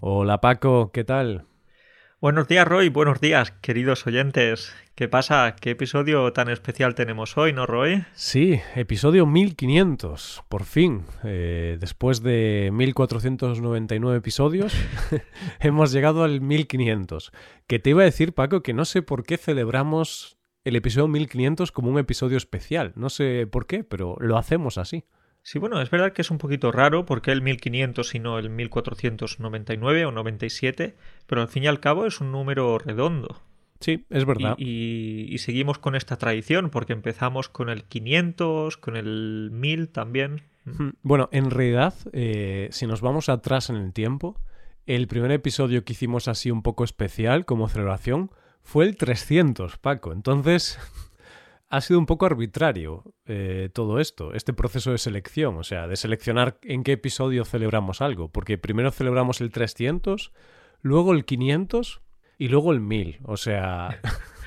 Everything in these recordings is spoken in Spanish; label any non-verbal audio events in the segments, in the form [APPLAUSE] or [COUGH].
Hola Paco, ¿qué tal? Buenos días Roy, buenos días queridos oyentes. ¿Qué pasa? ¿Qué episodio tan especial tenemos hoy, no Roy? Sí, episodio 1500, por fin. Eh, después de 1499 episodios, [LAUGHS] hemos llegado al 1500. Que te iba a decir, Paco, que no sé por qué celebramos el episodio 1500 como un episodio especial. No sé por qué, pero lo hacemos así. Sí, bueno, es verdad que es un poquito raro porque el 1500 y no el 1499 o 97, pero al fin y al cabo es un número redondo. Sí, es verdad. Y, seguimos con esta tradición porque empezamos con el 500, con el 1000 también. Hmm, bueno, en realidad, eh, si nos vamos atrás en el tiempo, el primer episodio que hicimos así un poco especial como celebración fue el 300, Paco. Entonces, [LAUGHS] ha sido un poco arbitrario eh, todo esto, este proceso de selección, o sea, de seleccionar en qué episodio celebramos algo, porque primero celebramos el 300, luego el 500 y luego el 1000, o sea... [LAUGHS]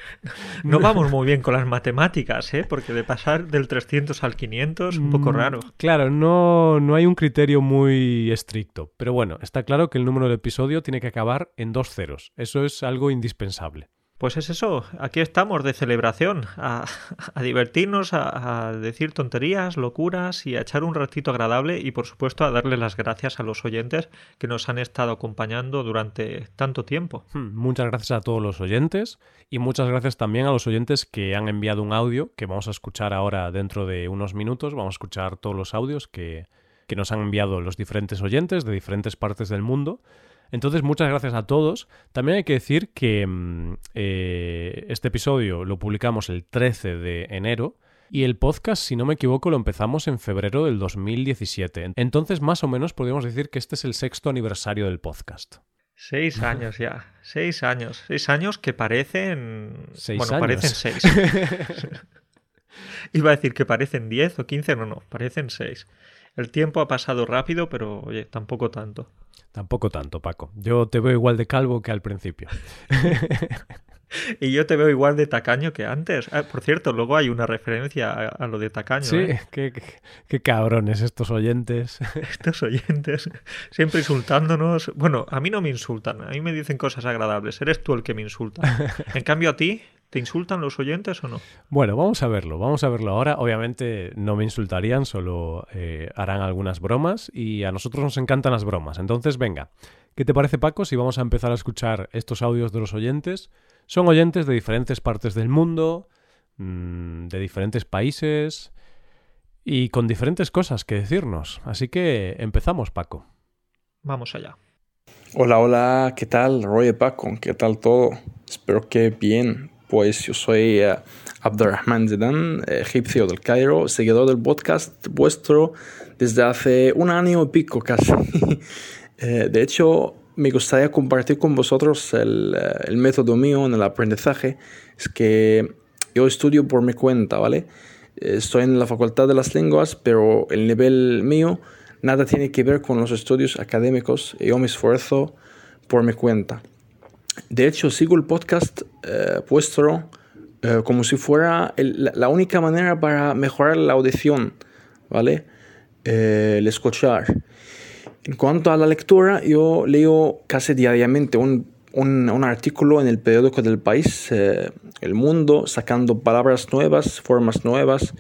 No vamos muy bien con las matemáticas, ¿eh? Porque de pasar del 300 al 500 es un poco mm, raro. Claro, no, no hay un criterio muy estricto. Pero bueno, está claro que el número del episodio tiene que acabar en dos ceros. Eso es algo indispensable. Pues es eso, aquí estamos de celebración, a, [LAUGHS] divertirnos, a, decir tonterías, locuras y a echar un ratito agradable y por supuesto a darle las gracias a los oyentes que nos han estado acompañando durante tanto tiempo. Hmm, muchas gracias a todos los oyentes y muchas gracias también a los oyentes que han enviado un audio que vamos a escuchar ahora dentro de unos minutos, vamos a escuchar todos los audios que, que nos han enviado los diferentes oyentes de diferentes partes del mundo. Entonces, muchas gracias a todos. También hay que decir que mm, eh, este episodio lo publicamos el 13 de enero. Y el podcast, si no me equivoco, lo empezamos en febrero del 2017. Entonces, más o menos, podríamos decir que este es el sexto aniversario del podcast. Seis años ya. Seis años. Seis años que parecen. Seis bueno, años. parecen seis. [LAUGHS] Iba a decir que parecen diez o quince, no, no, parecen seis. El tiempo ha pasado rápido, pero oye, tampoco tanto. Tampoco tanto, Paco. Yo te veo igual de calvo que al principio. [LAUGHS] y yo te veo igual de tacaño que antes. Ah, por cierto, luego hay una referencia a, lo de tacaño. Sí, ¿eh? qué, qué, cabrones estos oyentes. [LAUGHS] estos oyentes, siempre insultándonos. Bueno, a mí no me insultan, a mí me dicen cosas agradables. Eres tú el que me insulta. [LAUGHS] En cambio, a ti ¿Te insultan los oyentes o no? Bueno, vamos a verlo, vamos a verlo ahora. Obviamente no me insultarían, solo eh, harán algunas bromas y a nosotros nos encantan las bromas. Entonces, venga, ¿qué te parece Paco si vamos a empezar a escuchar estos audios de los oyentes? Son oyentes de diferentes partes del mundo, mm, de diferentes países y con diferentes cosas que decirnos. Así que empezamos, Paco. Vamos allá. Hola, hola, ¿qué tal? Roy Paco, ¿qué tal todo? Espero que bien. Pues yo soy uh, Abdurrahman Zidane, egipcio del Cairo, seguidor del podcast vuestro desde hace un año y pico casi. [LAUGHS] Eh, de hecho, me gustaría compartir con vosotros el, eh, el, método mío en el aprendizaje. Es que yo estudio por mi cuenta, ¿vale? Estoy en la Facultad de las Lenguas, pero el nivel mío nada tiene que ver con los estudios académicos. Yo me esfuerzo por mi cuenta. De hecho, sigo el podcast eh, vuestro eh, como si fuera la única manera para mejorar la audición, ¿vale? Eh, el escuchar. En cuanto a la lectura, yo leo casi diariamente un, un, artículo en el periódico del país, El Mundo, sacando palabras nuevas, formas nuevas,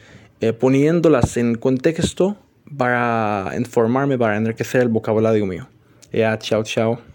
poniéndolas en contexto para informarme, para enriquecer el vocabulario mío. Ya, chao, chao.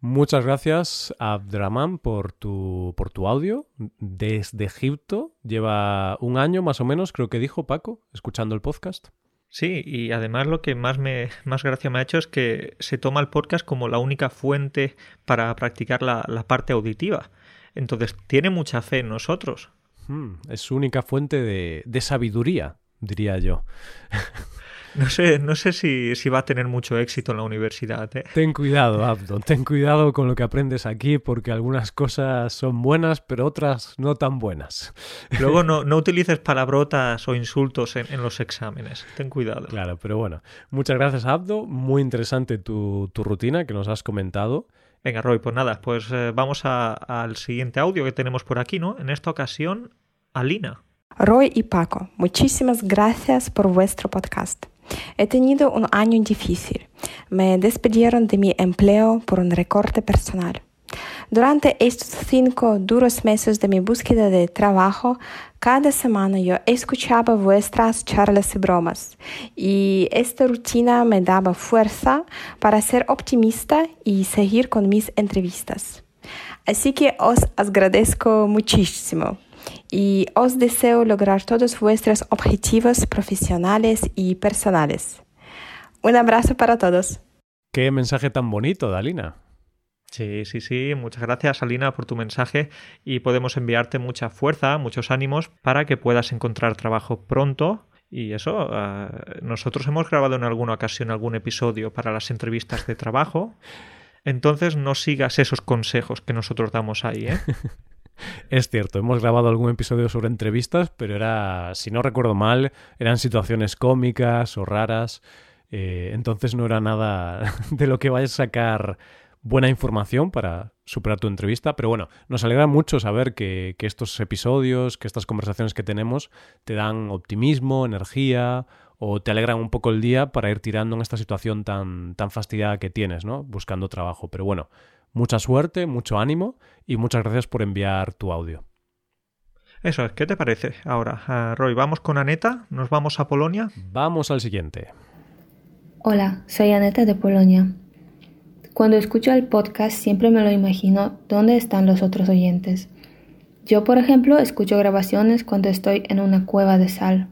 Muchas gracias, Abdraman, por tu, por tu audio. Desde Egipto, lleva un año más o menos, creo que dijo Paco, escuchando el podcast. Sí, y además lo que más, me, más gracia me ha hecho es que se toma el podcast como la única fuente para practicar la, parte auditiva. Entonces, tiene mucha fe en nosotros. Hmm, es su única fuente de, de sabiduría, diría yo. [LAUGHS] [LAUGHS] No sé, no sé si, va a tener mucho éxito en la universidad. ¿eh? Ten cuidado, Abdo, ten cuidado con lo que aprendes aquí porque algunas cosas son buenas, pero otras no tan buenas. [LAUGHS] Luego no, no utilices palabrotas o insultos en, los exámenes. Ten cuidado. Claro, pero bueno. Muchas gracias, Abdo. Muy interesante tu, rutina que nos has comentado. Venga, Roy, pues nada, pues eh, vamos al siguiente audio que tenemos por aquí, ¿no? En esta ocasión, Alina. Roy y Paco, muchísimas gracias por vuestro podcast. He tenido un año difícil. Me despidieron de mi empleo por un recorte personal. Durante estos cinco duros meses de mi búsqueda de trabajo, cada semana yo escuchaba vuestras charlas y bromas y esta rutina me daba fuerza para ser optimista y seguir con mis entrevistas. Así que os agradezco muchísimo y os deseo lograr todos vuestros objetivos profesionales y personales. Un abrazo para todos. Qué mensaje tan bonito, Dalina. Sí, sí, sí. Muchas gracias, Alina, por tu mensaje y podemos enviarte mucha fuerza, muchos ánimos para que puedas encontrar trabajo pronto. Y eso, uh, nosotros hemos grabado en alguna ocasión algún episodio para las entrevistas de trabajo. Entonces no sigas esos consejos que nosotros damos ahí, ¿eh? [LAUGHS] Es cierto, hemos grabado algún episodio sobre entrevistas, pero era, si no recuerdo mal, eran situaciones cómicas o raras. Eh, entonces no era nada [LAUGHS] de lo que vayas a sacar buena información para superar tu entrevista, pero bueno, nos alegra mucho saber que, estos episodios, que estas conversaciones que tenemos te dan optimismo, energía o te alegran un poco el día para ir tirando en esta situación tan, tan fastidiada que tienes, ¿no? Buscando trabajo. Pero bueno, mucha suerte, mucho ánimo y muchas gracias por enviar tu audio. Eso es, ¿qué te parece? Ahora, uh, Roy, ¿vamos con Aneta? ¿Nos vamos a Polonia? Vamos al siguiente. Hola, soy Aneta de Polonia. Cuando escucho el podcast siempre me lo imagino dónde están los otros oyentes. Yo, por ejemplo, escucho grabaciones cuando estoy en una cueva de sal.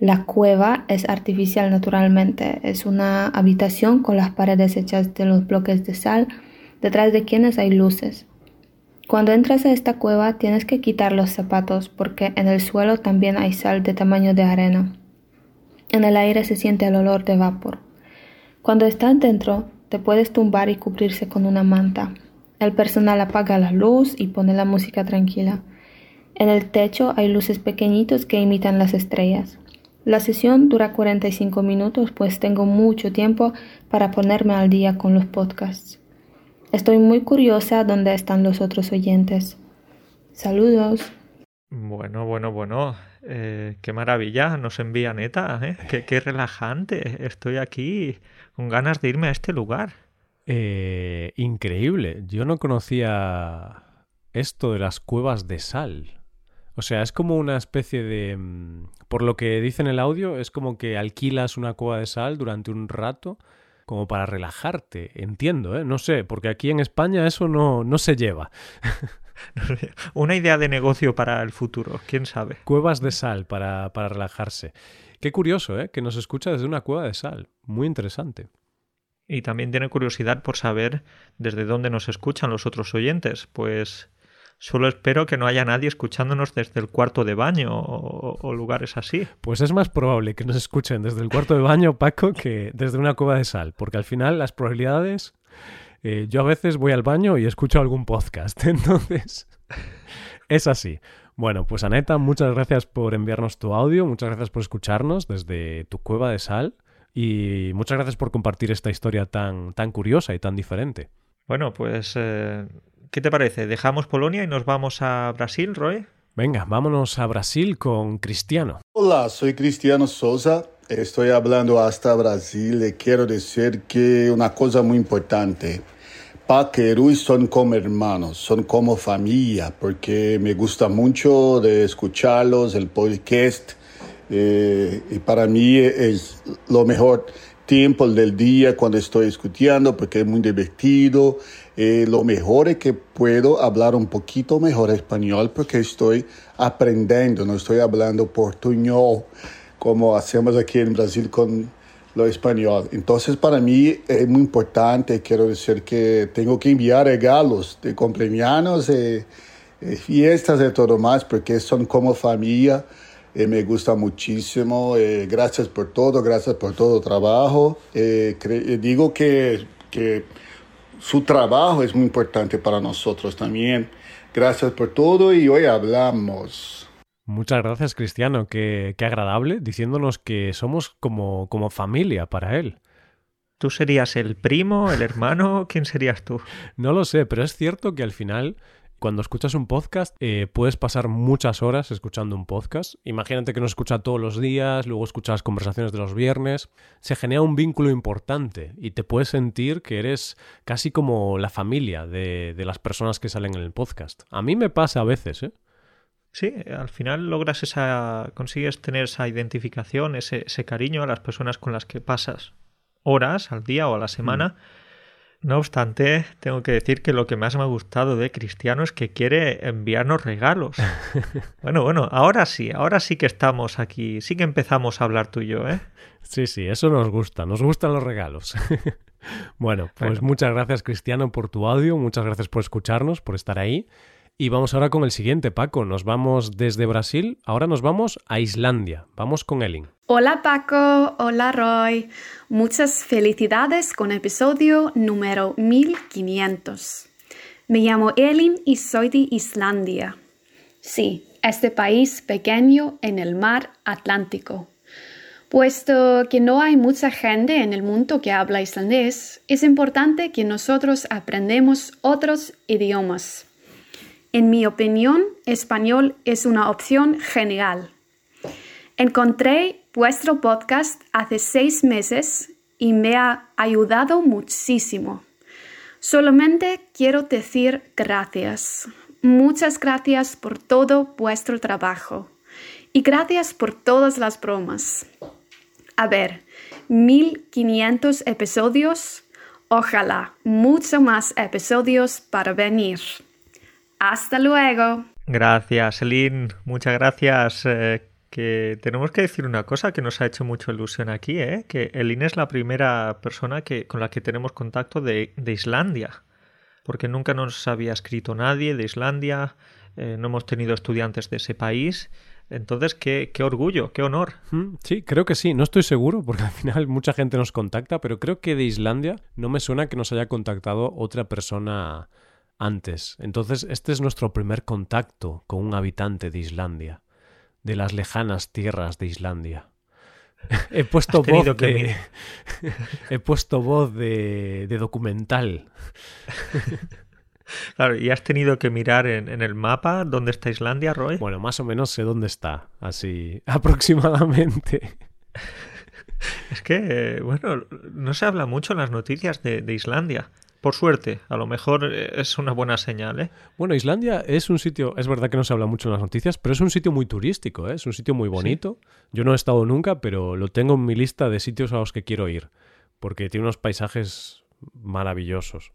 La cueva es artificial naturalmente, es una habitación con las paredes hechas de los bloques de sal, detrás de quienes hay luces. Cuando entras a esta cueva tienes que quitar los zapatos porque en el suelo también hay sal de tamaño de arena. En el aire se siente el olor de vapor. Cuando estás dentro, te puedes tumbar y cubrirse con una manta. El personal apaga la luz y pone la música tranquila. En el techo hay luces pequeñitos que imitan las estrellas. La sesión dura 45 minutos pues tengo mucho tiempo para ponerme al día con los podcasts. Estoy muy curiosa dónde están los otros oyentes. Saludos. Bueno, bueno, bueno. Eh, qué maravilla nos envía Neta. ¿eh? Qué, qué, relajante. Estoy aquí con ganas de irme a este lugar. Eh, increíble. Yo no conocía esto de las cuevas de sal. O sea, es como una especie de... mm, Por lo que dice en el audio, es como que alquilas una cueva de sal durante un rato como para relajarte. Entiendo, ¿eh? No sé, porque aquí en España eso no, no se lleva. [LAUGHS] Una idea de negocio para el futuro, quién sabe. Cuevas de sal para, para relajarse. Qué curioso, ¿eh? Que nos escucha desde una cueva de sal. Muy interesante. Y también tiene curiosidad por saber desde dónde nos escuchan los otros oyentes. Pues solo espero que no haya nadie escuchándonos desde el cuarto de baño o, o, lugares así. Pues es más probable que nos escuchen desde el cuarto de baño, Paco, que desde una cueva de sal. Porque al final las probabilidades... Eh, yo a veces voy al baño y escucho algún podcast. [LAUGHS] Entonces, es así. Bueno, pues Aneta, muchas gracias por enviarnos tu audio, muchas gracias por escucharnos desde tu cueva de sal y muchas gracias por compartir esta historia tan, tan curiosa y tan diferente. Bueno, pues, eh, ¿qué te parece? ¿Dejamos Polonia y nos vamos a Brasil, Roy? Venga, vámonos a Brasil con Cristiano. Hola, soy Cristiano Souza. Estoy hablando hasta Brasil y quiero decir que una cosa muy importante. Paquerús son como hermanos, son como familia, porque me gusta mucho de escucharlos, el podcast, eh, y para mí es lo mejor tiempo del día cuando estoy escuchando, porque es muy divertido. Eh, lo mejor es que puedo hablar un poquito mejor español, porque estoy aprendiendo, no estoy hablando portuñol, como hacemos aquí en Brasil con lo español. Entonces, para mí es muy importante, quiero decir que tengo que enviar regalos de cumpleaños, eh, eh, fiestas y todo más, porque son como familia. Eh, me gusta muchísimo. Eh, gracias por todo, gracias por todo el trabajo. digo que, que su trabajo es muy importante para nosotros también. Gracias por todo y hoy hablamos. Muchas gracias, Cristiano. Qué, qué, agradable, diciéndonos que somos como, como familia para él. ¿Tú serías el primo, el hermano? ¿Quién serías tú? No lo sé, pero es cierto que al final, cuando escuchas un podcast eh, puedes pasar muchas horas escuchando un podcast. Imagínate que no escucha todos los días, luego escuchas conversaciones de los viernes. Se genera un vínculo importante y te puedes sentir que eres casi como la familia de, de las personas que salen en el podcast. A mí me pasa a veces, ¿eh? Sí, al final logras esa, consigues tener esa identificación, ese, ese cariño a las personas con las que pasas horas al día o a la semana. Mm. No obstante, tengo que decir que lo que más me ha gustado de Cristiano es que quiere enviarnos regalos. [LAUGHS] bueno, bueno, ahora sí, ahora sí que estamos aquí, sí que empezamos a hablar tú y yo, ¿eh? Sí, sí, eso nos gusta, nos gustan los regalos. [LAUGHS] bueno, pues muchas gracias Cristiano por tu audio, muchas gracias por escucharnos, por estar ahí. Y vamos ahora con el siguiente, Paco. Nos vamos desde Brasil, ahora nos vamos a Islandia. Vamos con Elin. Hola Paco, hola Roy. Muchas felicidades con episodio número 1500. Me llamo Elin y soy de Islandia. Sí, este país pequeño en el mar Atlántico. Puesto que no hay mucha gente en el mundo que habla islandés, es importante que nosotros aprendamos otros idiomas. En mi opinión, español es una opción genial. Encontré vuestro podcast hace seis meses y me ha ayudado muchísimo. Solamente quiero decir gracias. Muchas gracias por todo vuestro trabajo. Y gracias por todas las bromas. A ver, 1500 episodios. Ojalá mucho más episodios para venir. Hasta luego. Gracias, Elin. Muchas gracias. Eh, que tenemos que decir una cosa que nos ha hecho mucha ilusión aquí, ¿eh? que Elin es la primera persona que, con la que tenemos contacto de, Islandia, porque nunca nos había escrito nadie de Islandia, eh, no hemos tenido estudiantes de ese país. Entonces, qué, qué, orgullo, qué honor. Mm, sí, creo que sí. No estoy seguro porque [LAUGHS] al final mucha gente nos contacta, pero creo que de Islandia no me suena que nos haya contactado otra persona antes. Entonces, este es nuestro primer contacto con un habitante de Islandia, de las lejanas tierras de Islandia. [LAUGHS] He puesto voz de... [LAUGHS] He puesto voz de, de documental. [LAUGHS] Claro, ¿y has tenido que mirar en, en, el mapa dónde está Islandia, Roy? Bueno, más o menos sé dónde está, así aproximadamente. Es que, bueno, no se habla mucho en las noticias de, de Islandia. Por suerte, a lo mejor eh, es una buena señal, ¿eh? Bueno, Islandia es un sitio, es verdad que no se habla mucho en las noticias, pero es un sitio muy turístico, ¿eh? es un sitio muy bonito. Yo no he estado nunca, pero lo tengo en mi lista de sitios a los que quiero ir, porque tiene unos paisajes maravillosos.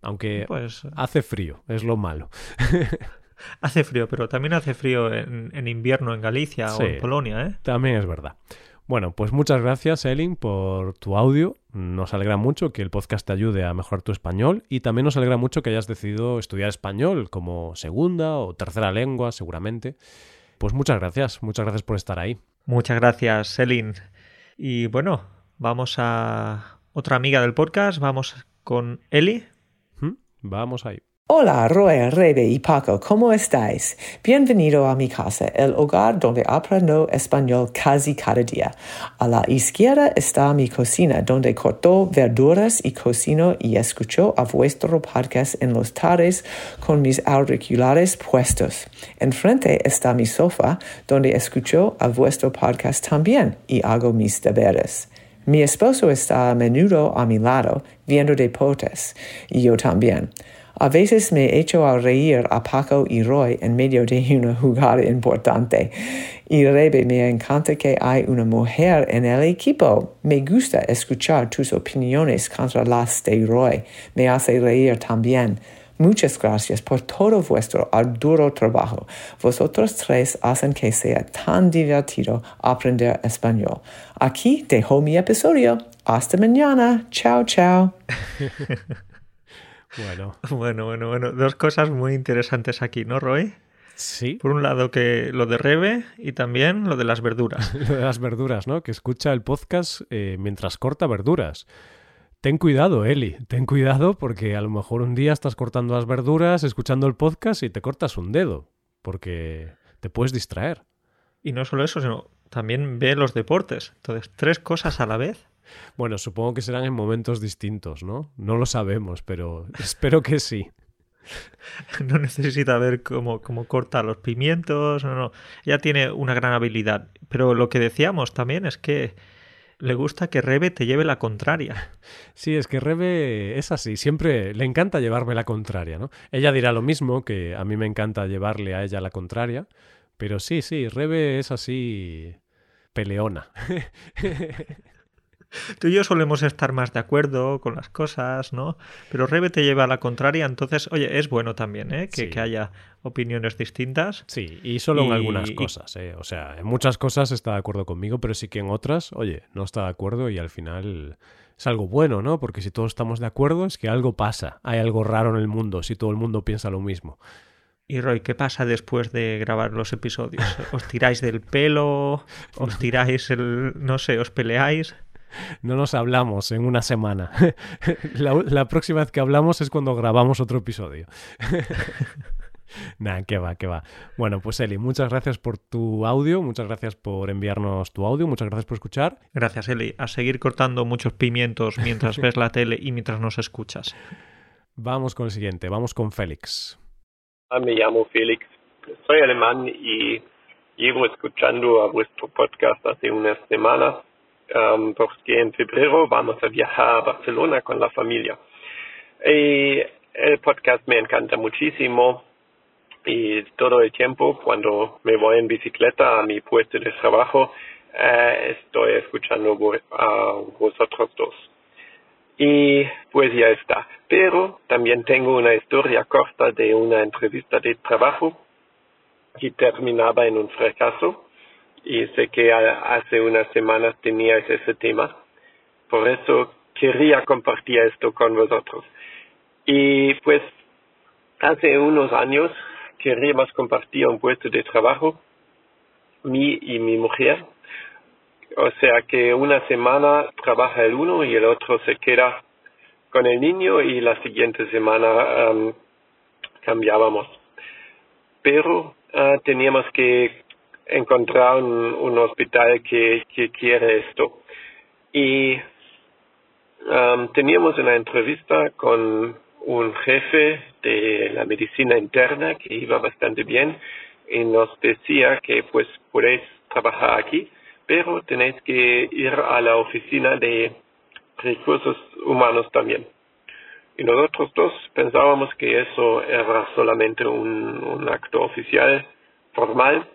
Aunque pues, hace frío, es lo malo. [LAUGHS] hace frío, pero también hace frío en, invierno en Galicia o en Polonia, ¿eh? También es verdad. Bueno, pues muchas gracias, Elin, por tu audio. Nos alegra mucho que el podcast te ayude a mejorar tu español y también nos alegra mucho que hayas decidido estudiar español como segunda o tercera lengua, seguramente. Pues muchas gracias, muchas gracias por estar ahí. Muchas gracias, Elin. Y bueno, vamos a otra amiga del podcast, vamos con Eli. ¿Mm? Vamos ahí. Hola, Roy, Rebe y Paco, ¿cómo estáis? Bienvenido a mi casa, el hogar donde aprendo español casi cada día. A la izquierda está mi cocina, donde corto verduras y cocino y escucho a vuestro podcast en los tardes con mis auriculares puestos. Enfrente está mi sofá, donde escucho a vuestro podcast también y hago mis deberes. Mi esposo está a menudo a mi lado, viendo deportes, y yo también. A veces me echo a reír a Paco y Roy en medio de una jugada importante. Y Rebe, me encanta que hay una mujer en el equipo. Me gusta escuchar tus opiniones contra las de Roy. Me hace reír también. Muchas gracias por todo vuestro arduo trabajo. Vosotros tres hacen que sea tan divertido aprender español. Aquí dejo mi episodio. Hasta mañana. Chao, chao. [LAUGHS] Bueno. [LAUGHS] Bueno, bueno, bueno. Dos cosas muy interesantes aquí, ¿no, Roy? Sí. Por un lado, que lo de Rebe y también lo de las verduras. [LAUGHS] lo de las verduras, ¿no? Que escucha el podcast eh, mientras corta verduras. Ten cuidado, Eli, ten cuidado porque a lo mejor un día estás cortando las verduras, escuchando el podcast y te cortas un dedo, porque te puedes distraer. Y no solo eso, sino también ve los deportes. Entonces, tres cosas a la vez. Bueno, supongo que serán en momentos distintos, ¿no? No lo sabemos, pero [LAUGHS] espero que sí. [LAUGHS] no necesita ver cómo, cómo corta los pimientos, no, no. Ya tiene una gran habilidad. Pero lo que decíamos también es que le gusta que Rebe te lleve la contraria. [LAUGHS] Sí, es que Rebe es así, siempre le encanta llevarme la contraria, ¿no? Ella dirá lo mismo, que a mí me encanta llevarle a ella la contraria, pero sí, sí, Rebe es así peleona. Tú y yo solemos estar más de acuerdo con las cosas, ¿no? Pero Rebe te lleva a la contraria, entonces, oye, es bueno también, ¿eh? Que, que haya opiniones distintas. Sí, y solo en algunas cosas, ¿eh? O sea, en muchas cosas está de acuerdo conmigo, pero sí que en otras, oye, no está de acuerdo y al final es algo bueno, ¿no? Porque si todos estamos de acuerdo es que algo pasa, hay algo raro en el mundo, si todo el mundo piensa lo mismo. Y Roy, ¿qué pasa después de grabar los episodios? [LAUGHS] ¿Os tiráis del pelo? ¿Os tiráis el... no sé, os peleáis? No nos hablamos en una semana. [LAUGHS] La, próxima vez que hablamos es cuando grabamos otro episodio. [LAUGHS] Nah, que va, que va. Bueno, pues Eli, muchas gracias por tu audio, muchas gracias por enviarnos tu audio, muchas gracias por escuchar. Gracias, Eli. A seguir cortando muchos pimientos mientras [LAUGHS] ves la tele y mientras nos escuchas. Vamos con el siguiente, vamos con Félix. Ah, me llamo Félix, soy alemán y llevo escuchando a vuestro podcast hace unas semanas um, porque en febrero vamos a viajar a Barcelona con la familia. Y el podcast me encanta muchísimo y todo el tiempo cuando me voy en bicicleta a mi puesto de trabajo eh, estoy escuchando a vosotros dos. Y pues ya está. Pero también tengo una historia corta de una entrevista de trabajo que terminaba en un fracaso y sé que hace unas semanas teníais ese tema. Por eso quería compartir esto con vosotros. Y pues hace unos años queríamos compartir un puesto de trabajo, mi y mi mujer. O sea que una semana trabaja el uno y el otro se queda con el niño y la siguiente semana cambiábamos. Pero uh, teníamos que encontrar un, hospital que, quiere esto. Y um, teníamos una entrevista con un jefe de la medicina interna que iba bastante bien y nos decía que pues podéis trabajar aquí, pero tenéis que ir a la oficina de recursos humanos también. Y nosotros dos pensábamos que eso era solamente un acto oficial formal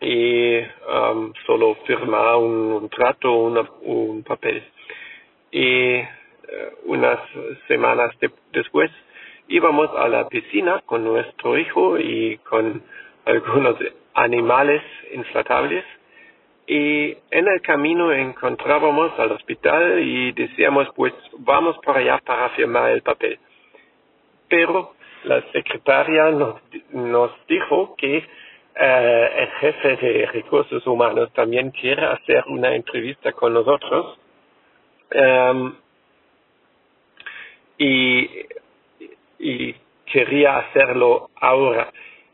y um, solo firmar un, trato, una, un papel. Y uh, unas semanas después íbamos a la piscina con nuestro hijo y con algunos animales inflatables y en el camino encontrábamos al hospital y decíamos pues vamos por allá para firmar el papel. Pero la secretaria nos, nos dijo que eh, el jefe de recursos humanos también quiere hacer una entrevista con nosotros. Um, y, y quería hacerlo ahora.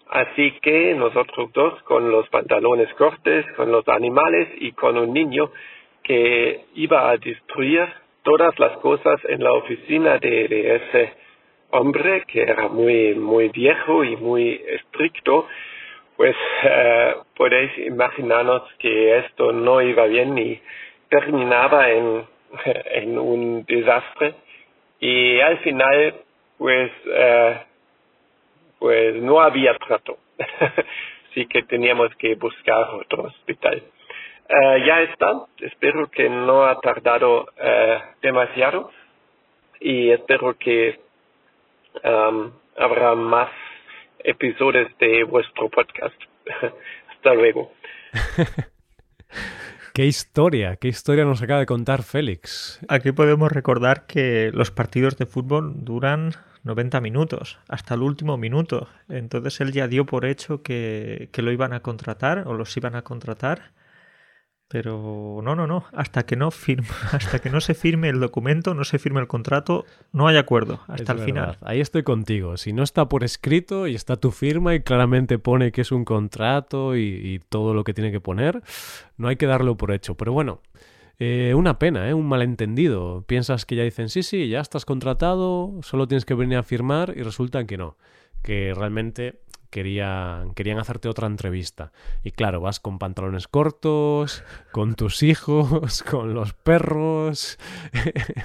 Así que nosotros dos, con los pantalones cortes, con los animales y con un niño que iba a destruir todas las cosas en la oficina de, de ese hombre que era muy, muy viejo y muy estricto, pues eh, podéis imaginarnos que esto no iba bien y terminaba en, [LAUGHS] en un desastre. Y al final pues eh, pues no había trato. [LAUGHS] Así que teníamos que buscar otro hospital. Eh, ya está. Espero que no ha tardado eh, demasiado. Y espero que um, habrá más episodios de vuestro podcast. [LAUGHS] Hasta luego. [LAUGHS] Qué historia, qué historia nos acaba de contar Félix. Aquí podemos recordar que los partidos de fútbol duran 90 minutos, hasta el último minuto. Entonces él ya dio por hecho que, que lo iban a contratar o los iban a contratar pero no, no, no. Hasta que no firme, [LAUGHS] hasta que no se firme el documento, no se firme el contrato, no hay acuerdo hasta el final. Ahí estoy contigo. Si no está por escrito y está tu firma y claramente pone que es un contrato y, todo lo que tiene que poner, no hay que darlo por hecho. Pero bueno, Eh, una pena, ¿eh? un malentendido. Piensas que ya dicen, sí, sí, ya estás contratado, solo tienes que venir a firmar y resulta que no, que realmente querían, querían hacerte otra entrevista. Y claro, vas con pantalones cortos, con tus hijos, [LAUGHS] con los perros. [LAUGHS]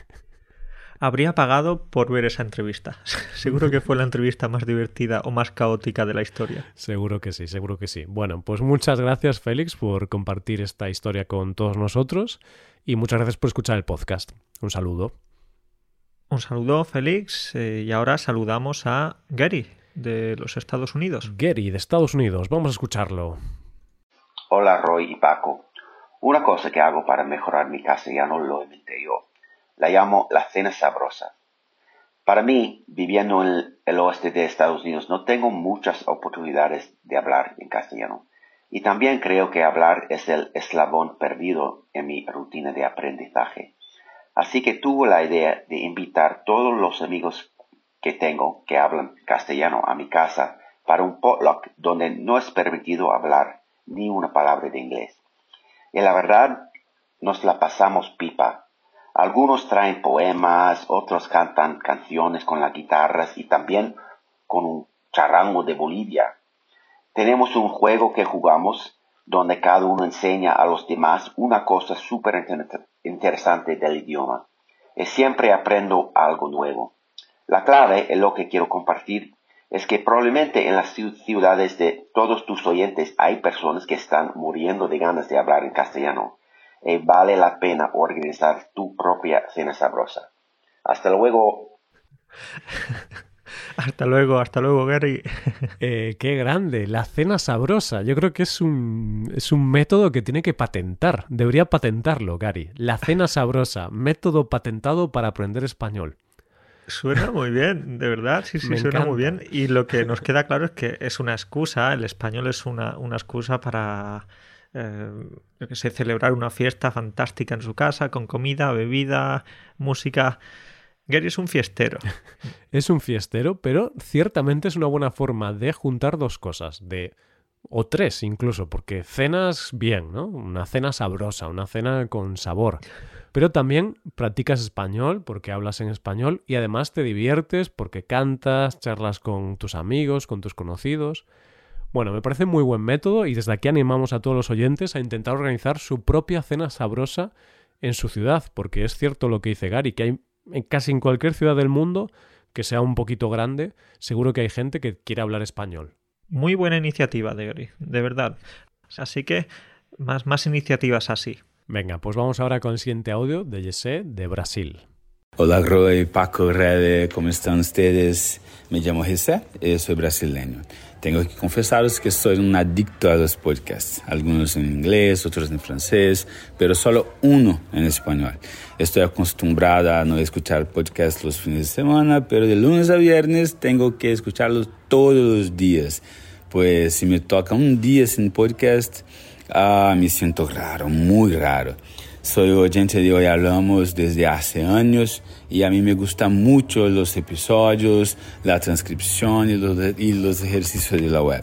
Habría pagado por ver esa entrevista. [LAUGHS] seguro que fue la entrevista más divertida o más caótica de la historia. Seguro que sí, seguro que sí. Bueno, pues muchas gracias Félix por compartir esta historia con todos nosotros y muchas gracias por escuchar el podcast. Un saludo. Un saludo, Félix. Eh, y ahora saludamos a Gary, de los Estados Unidos. Gary, de Estados Unidos. Vamos a escucharlo. Hola, Roy y Paco. Una cosa que hago para mejorar mi castellano lo inventé yo la llamo la cena sabrosa. Para mí, viviendo en el oeste de Estados Unidos, no tengo muchas oportunidades de hablar en castellano. Y también creo que hablar es el eslabón perdido en mi rutina de aprendizaje. Así que tuve la idea de invitar todos los amigos tengo que hablan castellano a mi casa para un potluck donde no es permitido hablar ni una palabra de inglés. Y la verdad, nos la pasamos pipa algunos traen poemas, otros cantan canciones con las guitarras y también con un charango de Bolivia. Tenemos un juego que jugamos donde cada uno enseña a los demás una cosa súper interesante del idioma. Y siempre aprendo algo nuevo. La clave en lo que quiero compartir es que probablemente en las ciudades de todos tus oyentes hay personas que están muriendo de ganas de hablar en castellano y vale la pena organizar tu propia cena sabrosa. Hasta luego. [LAUGHS] hasta luego, hasta luego, Gary. [LAUGHS] Eh, qué grande, la cena sabrosa. Yo creo que es un, es un método que tiene que patentar. Debería patentarlo, Gary. La cena sabrosa, método patentado para aprender español. Suena muy bien, de verdad, sí, sí, suena muy bien. Y lo que nos queda claro es que es una excusa, el español es una, una excusa para eh, que sé, celebrar una fiesta fantástica en su casa, con comida, bebida, música. Gary es un fiestero. [LAUGHS] es un fiestero, pero ciertamente es una buena forma de juntar dos cosas, de o tres incluso, porque cenas bien, ¿no? Una cena sabrosa, una cena con sabor. Pero también practicas español porque hablas en español y además te diviertes porque cantas, charlas con tus amigos, con tus conocidos. Bueno, me parece muy buen método y desde aquí animamos a todos los oyentes a intentar organizar su propia cena sabrosa en su ciudad, porque es cierto lo que dice Gary, que hay en casi en cualquier ciudad del mundo que sea un poquito grande, seguro que hay gente que quiere hablar español. Muy buena iniciativa de Gary, de verdad. Así que más, más iniciativas así. Venga, pues vamos ahora con el siguiente audio de Jesse de Brasil. Hola Roy, Paco, Rede, ¿cómo están ustedes? Me llamo Jesse y soy brasileño. Tengo que confesaros que soy un adicto a los podcasts, algunos en inglés, otros en francés, pero solo uno en español. Estoy acostumbrada a no escuchar podcasts los fines de semana, pero de lunes a viernes tengo que escucharlos todos los días. Pues si me toca un día sin podcast, ah, me siento raro, muy raro. Soy oyente de Hoy Hablamos desde hace años y a mí me gustan mucho los episodios, la transcripción y los, ejercicios de la web.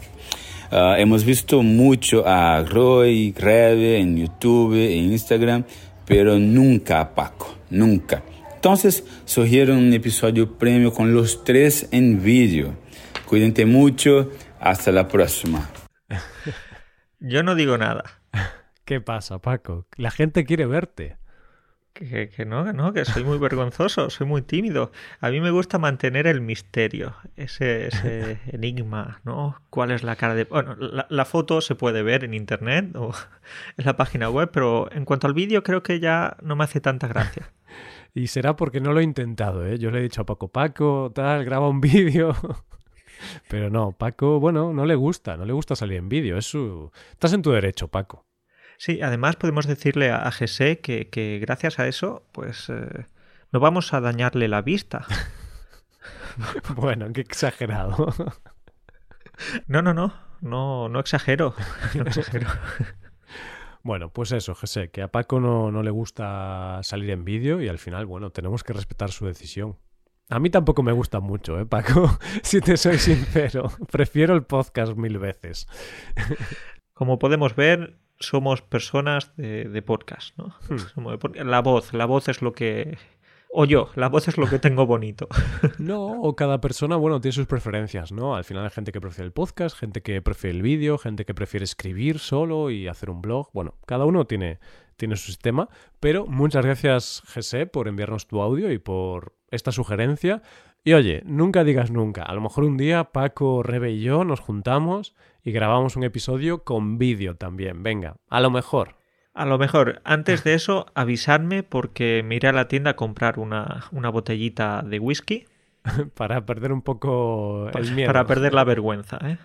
Ah, hemos visto mucho a Roy, Rebe en YouTube, en Instagram, pero nunca a Paco, nunca. Entonces surgieron un episodio premio con los tres en vídeo. Cuídense mucho, hasta la próxima. [LAUGHS] Yo no digo nada. ¿Qué pasa, Paco? La gente quiere verte. Que, no, que no, que soy muy vergonzoso, [LAUGHS] soy muy tímido. A mí me gusta mantener el misterio, ese, [LAUGHS] enigma, ¿no? ¿Cuál es la cara de...? Bueno, la, foto se puede ver en internet o [LAUGHS] en la página web, pero en cuanto al vídeo creo que ya no me hace tanta gracia. y será porque no lo he intentado, ¿eh? Yo le he dicho a Paco, Paco, tal, graba un vídeo. Pero no, Paco, bueno, no le gusta, no le gusta salir en vídeo, es su... Estás en tu derecho, Paco. Sí, además podemos decirle a, a que, gracias a eso, pues eh, no vamos a dañarle la vista. [LAUGHS] bueno, qué exagerado. [LAUGHS] no, no, no, no, no exagero. No exagero. Bueno, pues eso, José, que a Paco no, no le gusta salir en vídeo y al final, bueno, tenemos que respetar su decisión. A mí tampoco me gusta mucho, ¿eh, Paco? [LAUGHS] si te soy sincero. Prefiero el podcast mil veces. Como podemos ver, somos personas de, podcast, ¿no? Hmm. [LAUGHS] La voz, la voz es lo que... O yo, la voz es lo que tengo bonito. [LAUGHS] No, o cada persona, bueno, tiene sus preferencias, ¿no? Al final hay gente que prefiere el podcast, gente que prefiere el vídeo, gente que prefiere escribir solo y hacer un blog. Bueno, cada uno tiene, tiene su sistema, pero muchas gracias, Jesse, por enviarnos tu audio y por esta sugerencia. Y oye, nunca digas nunca. A lo mejor un día Paco, Rebe y yo nos juntamos y grabamos un episodio con vídeo también. Venga, a lo mejor. A lo mejor, antes de eso, avisadme porque me iré a la tienda a comprar una, una botellita de whisky. [LAUGHS] para perder un poco el miedo. Para perder la vergüenza, ¿eh?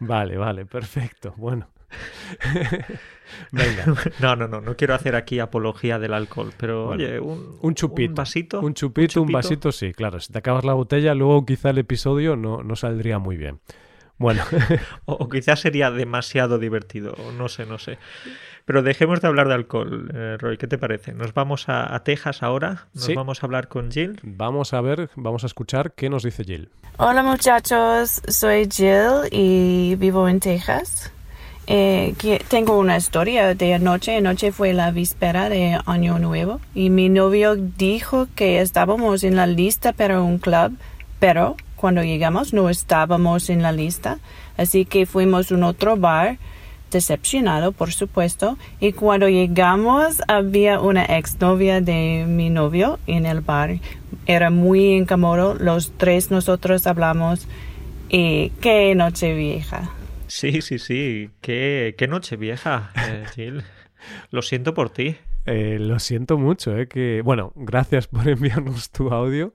Vale, vale, perfecto. Bueno. [LAUGHS] Venga. No, no, no, no quiero hacer aquí apología del alcohol, pero oye, un, chupito. Un vasito. Un chupito, un, vasito, sí, claro. Si te acabas la botella, luego quizá el episodio no, no saldría muy bien. Bueno. [LAUGHS] o, quizás sería demasiado divertido, no sé, no sé. Pero dejemos de hablar de alcohol, eh, Roy, ¿qué te parece? Nos vamos a, Texas ahora, nos vamos a hablar con Jill. Vamos a ver, vamos a escuchar qué nos dice Jill. Hola muchachos, soy Jill y vivo en Texas. Eh, tengo una historia de anoche. Anoche fue la víspera de Año Nuevo y mi novio dijo que estábamos en la lista para un club, pero cuando llegamos no estábamos en la lista, así que fuimos a un otro bar, decepcionado por supuesto, y cuando llegamos había una exnovia de mi novio en el bar. Era muy incómodo, los tres nosotros hablamos y qué noche vieja. Sí, sí, sí. Qué, qué noche vieja, eh, [LAUGHS] Jill. Lo siento por ti. Eh, lo siento mucho, ¿eh? Que, bueno, gracias por [LAUGHS] enviarnos tu audio.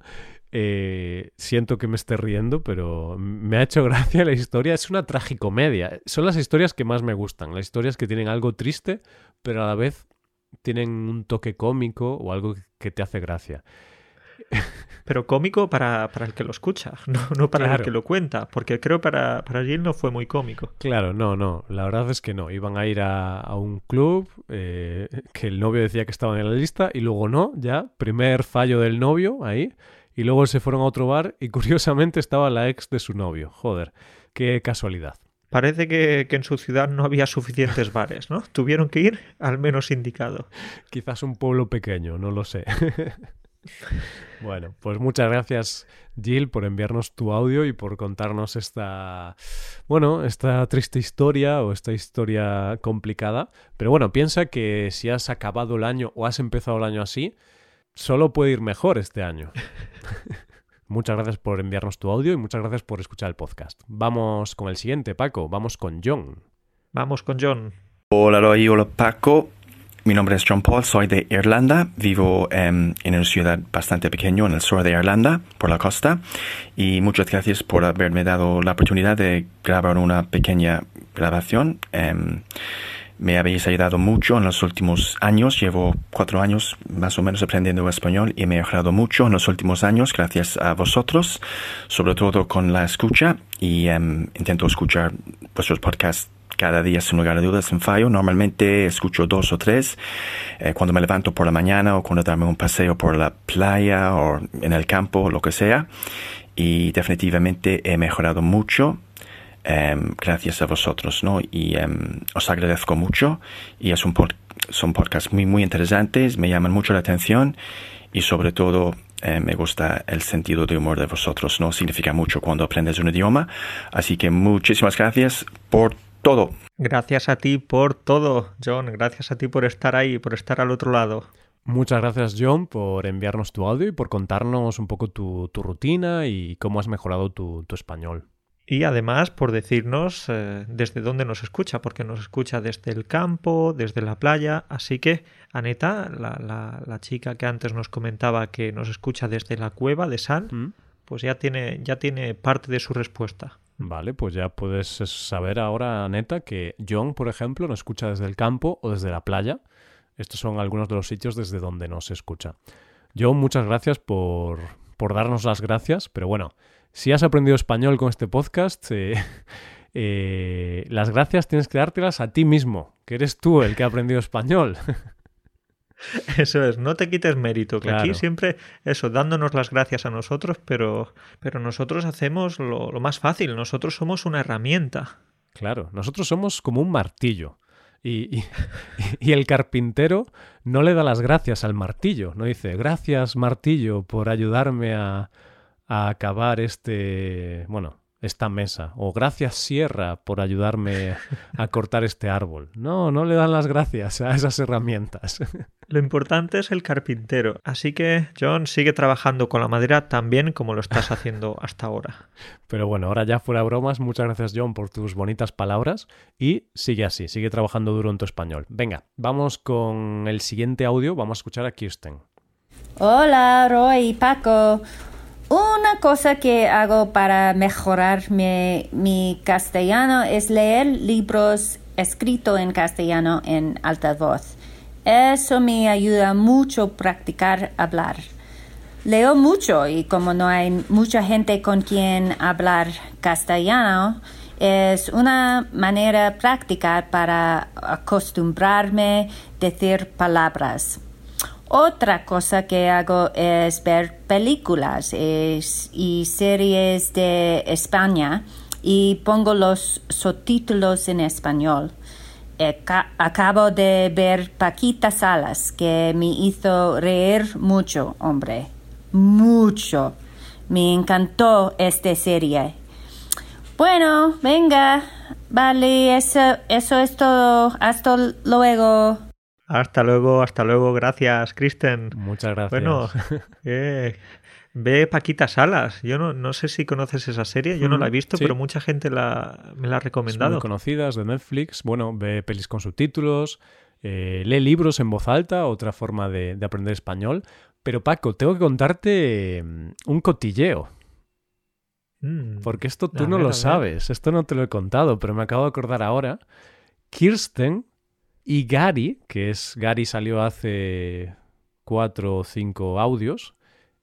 Eh, siento que me esté riendo, pero me ha hecho gracia la historia. Es una tragicomedia. Son las historias que más me gustan. Las historias que tienen algo triste, pero a la vez tienen un toque cómico o algo que te hace gracia. [LAUGHS] Pero cómico para, el que lo escucha, [LAUGHS] no, para el que lo cuenta, porque creo para, para Jill no fue muy cómico. Claro, no, no, la verdad es que no. Iban a ir a, un club eh, que el novio decía que estaban en la lista y luego no, ya, primer fallo del novio ahí, y luego se fueron a otro bar y [LAUGHS] curiosamente estaba la ex de su novio. Joder, qué casualidad. Parece que, que, en su ciudad no había suficientes bares, ¿no? Tuvieron que ir al menos indicado. Quizás un pueblo pequeño, no lo sé. Bueno, pues muchas gracias Jill por enviarnos tu audio y por contarnos esta, bueno, esta triste historia o esta historia complicada. Pero bueno, piensa que si has acabado el año o has empezado el año así, solo puede ir mejor este año. [LAUGHS] muchas gracias por enviarnos tu audio y muchas gracias por escuchar el podcast. Vamos con el siguiente, Paco. Vamos con John. Vamos con John. Hola, hola Paco. Mi nombre es John Paul, soy de Irlanda, vivo em, en una ciudad bastante pequeña en el sur de Irlanda, por la costa, y muchas gracias por haberme dado la oportunidad de grabar una pequeña grabación. Em, me habéis ayudado mucho en los últimos años, llevo cuatro años más o menos aprendiendo español y me he mejorado mucho en los últimos años gracias a vosotros, sobre todo con la escucha y em, intento escuchar vuestros podcasts cada día sin lugar a dudas en fallo. Normalmente escucho dos o tres eh, cuando me levanto por la mañana o cuando darme un paseo por la playa o en el campo, lo que sea. Y definitivamente he mejorado mucho. Em, gracias a vosotros, ¿no? Y em, os agradezco mucho. Y es un son podcasts muy, muy interesantes, me llaman mucho la atención y sobre todo eh, me gusta el sentido de humor de vosotros, ¿no? Significa mucho cuando aprendes un idioma. Así que muchísimas gracias por todo. Gracias a ti por todo, John. Gracias a ti por estar ahí, por estar al otro lado. Muchas gracias, John, por enviarnos tu audio y por contarnos un poco tu, rutina y cómo has mejorado tu, español. Y además por decirnos eh, desde dónde nos escucha, porque nos escucha desde el campo, desde la playa. Así que, Aneta, la, la, chica que antes nos comentaba que nos escucha desde la cueva de Sal, ¿Mm? pues ya tiene, ya tiene parte de su respuesta. Vale, pues ya puedes saber ahora, neta, que John, por ejemplo, nos escucha desde el campo o desde la playa. Estos son algunos de los sitios desde donde nos escucha. John, muchas gracias por, por darnos las gracias, pero bueno, si has aprendido español con este podcast, eh, [LAUGHS] eh, las gracias tienes que dártelas a ti mismo, que eres tú el que ha aprendido español. [LAUGHS] [LAUGHS] Eso es, no te quites mérito, que aquí siempre eso, dándonos las gracias a nosotros, pero, pero nosotros hacemos lo, más fácil, nosotros somos una herramienta. Claro, nosotros somos como un martillo. Y, y, [LAUGHS] y, el carpintero no le da las gracias al martillo, no dice gracias martillo por ayudarme a, a acabar este, bueno, esta mesa. O gracias Sierra por ayudarme a cortar este árbol. No, no le dan las gracias a esas herramientas. [LAUGHS] Lo importante es el carpintero. Así que, John, sigue trabajando con la madera tan bien como lo estás haciendo [LAUGHS] hasta ahora. Pero bueno, ahora ya fuera bromas, muchas gracias, John, por tus bonitas palabras. Y sigue así, sigue trabajando duro en tu español. Venga, vamos con el siguiente audio. Vamos a escuchar a Kirsten. Hola, Roy y Paco. Una cosa que hago para mejorar mi, mi, castellano es leer libros escritos en castellano en alta voz. Eso me ayuda mucho practicar hablar. Leo mucho y como no hay mucha gente con quien hablar castellano, es una manera práctica para acostumbrarme a decir palabras. Otra cosa que hago es ver películas y series de España y pongo los subtítulos en español. Acabo de ver Paquita Salas, que me hizo reír mucho, hombre. Mucho. Me encantó esta serie. Bueno, venga. Vale, eso, eso es todo. Hasta luego. Hasta luego, hasta luego. Gracias, Kristen. Muchas gracias. Bueno, [LAUGHS] eh, ve Paquita Salas. Yo no, no sé si conoces esa serie, yo no la he visto, sí. pero mucha gente la, me la ha recomendado. Muy conocidas de Netflix. Bueno, ve pelis con subtítulos, eh, lee libros en voz alta, otra forma de, de, aprender español. Pero Paco, tengo que contarte mm, un cotilleo. Mm, Porque esto tú no ver, lo sabes, esto no te lo he contado, pero me acabo de acordar ahora. Kirsten y Gary, que es Gary salió hace cuatro o cinco audios,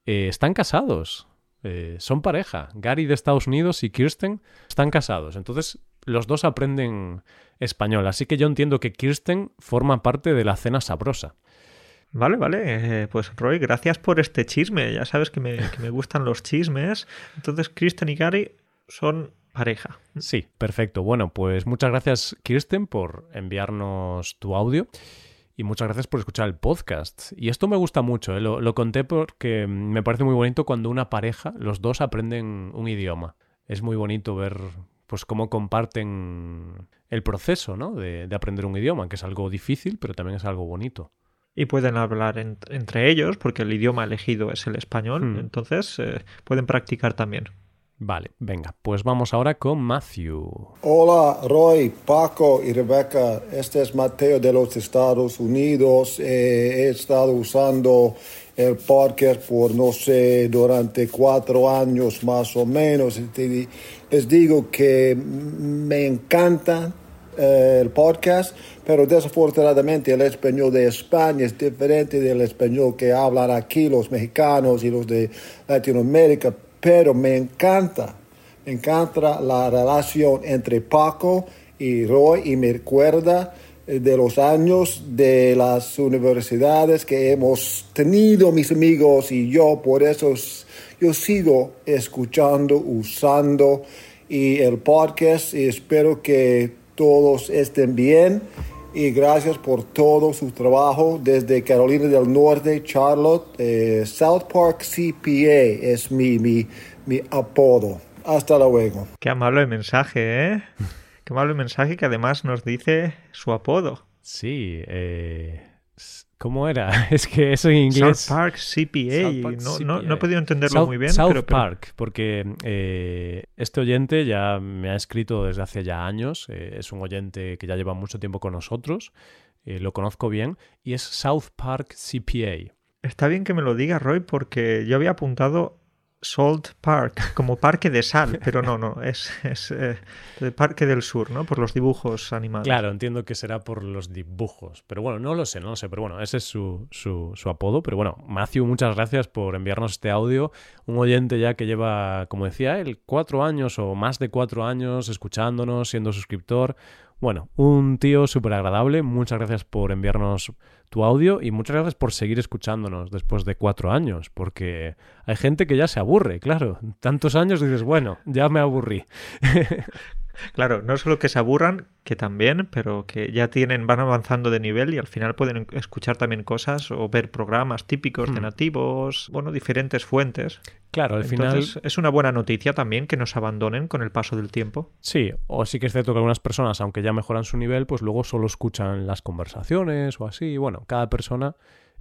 eh, están casados. Eh, son pareja. Gary de Estados Unidos y Kirsten están casados. Entonces, los dos aprenden español. Así que yo entiendo que Kirsten forma parte de la cena sabrosa. Vale, vale. Eh, pues Roy, gracias por este chisme. Ya sabes que me, que me gustan los chismes. Entonces, Kristen y Gary son pareja. Sí, perfecto. Bueno, pues muchas gracias, Kirsten, por enviarnos tu audio. Y muchas gracias por escuchar el podcast. Y esto me gusta mucho, ¿eh? lo, lo, conté porque me parece muy bonito cuando una pareja, los dos aprenden un idioma. Es muy bonito ver pues cómo comparten el proceso ¿no? de, de aprender un idioma, que es algo difícil, pero también es algo bonito. Y pueden hablar en, entre ellos, porque el idioma elegido es el español, Hmm. entonces eh, pueden practicar también. Vale, venga, pues vamos ahora con Matthew. Hola Roy, Paco y Rebeca, este es Mateo de los Estados Unidos. Eh, he estado usando el podcast por no sé, durante cuatro años más o menos. Les digo que me encanta eh, el podcast, pero desafortunadamente el español de España es diferente del español que hablan aquí los mexicanos y los de Latinoamérica pero me encanta, me encanta la relación entre Paco y Roy y me recuerda eh, de los años de las universidades que hemos tenido mis amigos y yo, por eso yo sigo escuchando, usando y el podcast y espero que todos estén bien y gracias por todo su trabajo desde Carolina del Norte, Charlotte, eh, South Park CPA es mi, mi, mi apodo. Hasta luego. Qué amable mensaje, ¿eh? Qué amable mensaje que además nos dice su apodo. Sí, eh, ¿cómo era? [LAUGHS] Es que eso en inglés. South Park CPA. South Park no, CPA. No, no, he podido entenderlo South, muy bien. South pero, pero... Park, porque eh, este oyente ya me ha escrito desde hace ya años. Eh, es un oyente que ya lleva mucho tiempo con nosotros. Eh, lo conozco bien. Y es South Park CPA. Está bien que me lo diga, Roy, porque yo había apuntado Salt Park, como parque de sal, pero no, no, es, es eh, el parque del sur, ¿no? Por los dibujos animados. Claro, entiendo que será por los dibujos, pero bueno, no lo sé, no lo sé, pero bueno, ese es su, su, su apodo, pero bueno, Matthew, muchas gracias por enviarnos este audio, un oyente ya que lleva, como decía él, cuatro años o más de cuatro años escuchándonos, siendo suscriptor, bueno, un tío súper agradable. Muchas gracias por enviarnos tu audio y muchas gracias por seguir escuchándonos después de cuatro años, porque hay gente que ya se aburre, claro. Tantos años dices, bueno, ya me aburrí. [LAUGHS] Claro, no solo que se aburran, que también, pero que ya tienen, van avanzando de nivel y al final pueden escuchar también cosas o ver programas típicos de Hmm. nativos, bueno, diferentes fuentes. Claro, al Entonces, final es una buena noticia también que nos abandonen con el paso del tiempo. Sí, o sí que es cierto que algunas personas, aunque ya mejoran su nivel, pues luego solo escuchan las conversaciones o así. Bueno, cada persona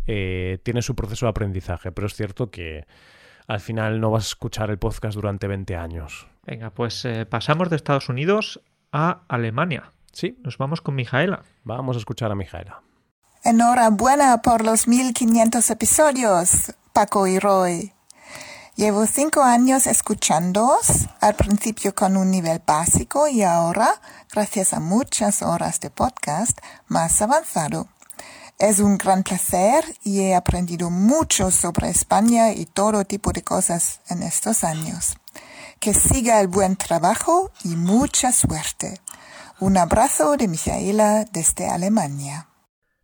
eh, tiene su proceso de aprendizaje, pero es cierto que al final no vas a escuchar el podcast durante 20 años. Venga, pues eh, pasamos de Estados Unidos a Alemania. Sí. Nos vamos con Mijaela. Vamos a escuchar a Mijaela. Enhorabuena por los 1500 episodios, Paco y Roy. Llevo cinco años escuchándoos, al principio con un nivel básico y ahora, gracias a muchas horas de podcast, más avanzado. Es un gran placer y he aprendido mucho sobre España y todo tipo de cosas en estos años. Que siga el buen trabajo y mucha suerte. Un abrazo de Mijaela desde Alemania.